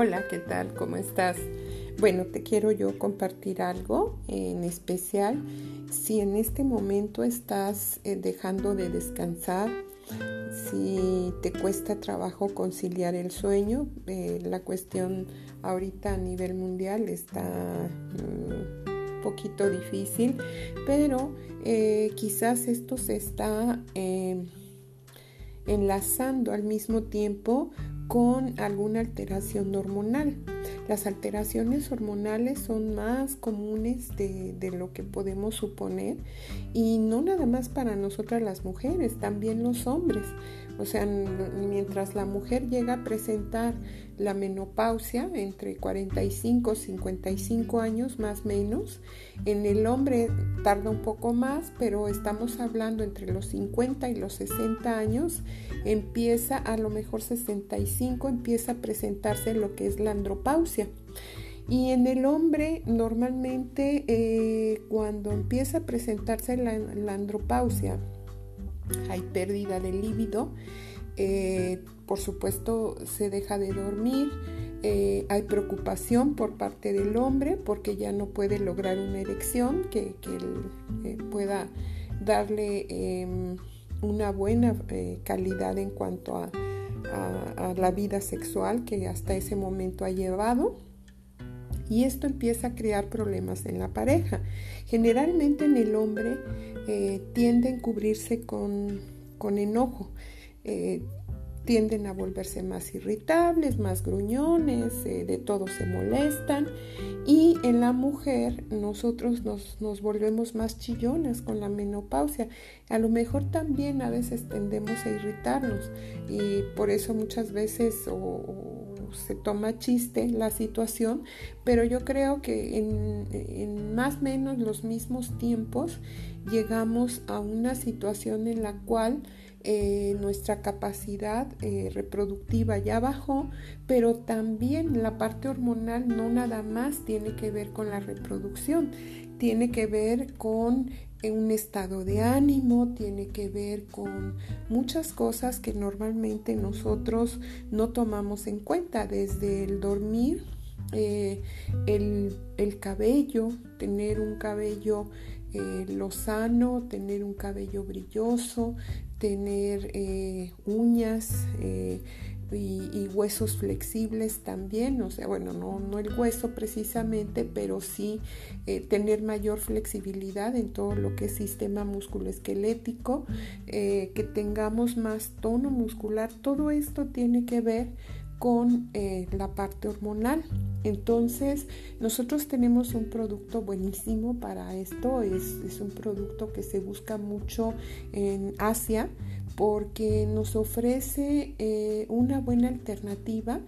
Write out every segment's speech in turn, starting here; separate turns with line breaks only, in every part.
Hola, ¿qué tal? ¿Cómo estás? Bueno, te quiero yo compartir algo en especial. Si en este momento estás eh, dejando de descansar, si te cuesta trabajo conciliar el sueño, eh, la cuestión ahorita a nivel mundial está un mm, poquito difícil, pero eh, quizás esto se está enlazando al mismo tiempo con alguna alteración hormonal. Las alteraciones hormonales son más comunes de, lo que podemos suponer y no nada más para nosotras las mujeres, también los hombres. O sea, mientras la mujer llega a presentar la menopausia entre 45 y 55 años más menos, en el hombre tarda un poco más, pero estamos hablando entre los 50 y los 60 años, empieza a lo mejor 65, empieza a presentarse lo que es la andropausia. Y en el hombre normalmente eh, cuando empieza a presentarse la, andropausia, hay pérdida de líbido, eh, por supuesto se deja de dormir, eh, hay preocupación por parte del hombre porque ya no puede lograr una erección que, pueda darle em, una buena calidad en cuanto a, la vida sexual que hasta ese momento ha llevado y esto empieza a crear problemas en la pareja. Generalmente en el hombre tiende a encubrirse con, con enojo. Eh, tienden a volverse más irritables, más gruñones, eh, de todo se molestan. Y en la mujer nosotros nos, volvemos más chillonas con la menopausia. A lo mejor también a veces tendemos a irritarnos y por eso muchas veces se toma chiste la situación, pero yo creo que en, en más o menos los mismos tiempos llegamos a una situación en la cual eh, nuestra capacidad eh, reproductiva ya bajó, pero también la parte hormonal no nada más tiene que ver con la reproducción, tiene que ver con eh, un estado de ánimo, tiene que ver con muchas cosas que normalmente nosotros no tomamos en cuenta, desde el dormir, el, el, cabello, tener un cabello lozano, tener un cabello brilloso, tener eh, uñas eh, y, huesos flexibles también, o sea, bueno, no, no el hueso precisamente, pero sí eh, tener mayor flexibilidad en todo lo que es sistema musculoesquelético, que tengamos más tono muscular, todo esto tiene que ver con la parte hormonal. Entonces, nosotros tenemos un producto buenísimo para esto. Es, un producto que se busca mucho en Asia porque nos ofrece eh, una buena alternativa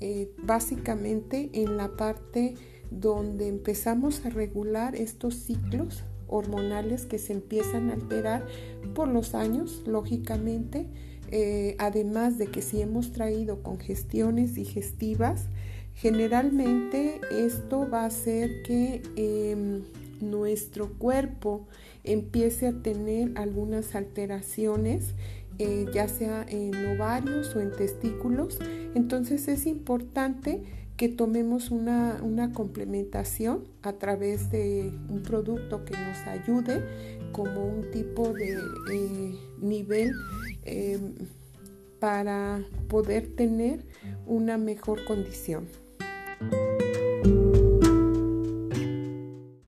eh, básicamente en la parte donde empezamos a regular estos ciclos hormonales que se empiezan a alterar por los años, lógicamente, eh, además de que si hemos traído congestiones digestivas, Generalmente esto va a hacer que em, nuestro cuerpo empiece a tener algunas alteraciones, eh, ya sea en ovarios o en testículos. Entonces es importante que tomemos una, complementación a través de un producto que nos ayude como un tipo de eh, nivel em, para poder tener una mejor condición.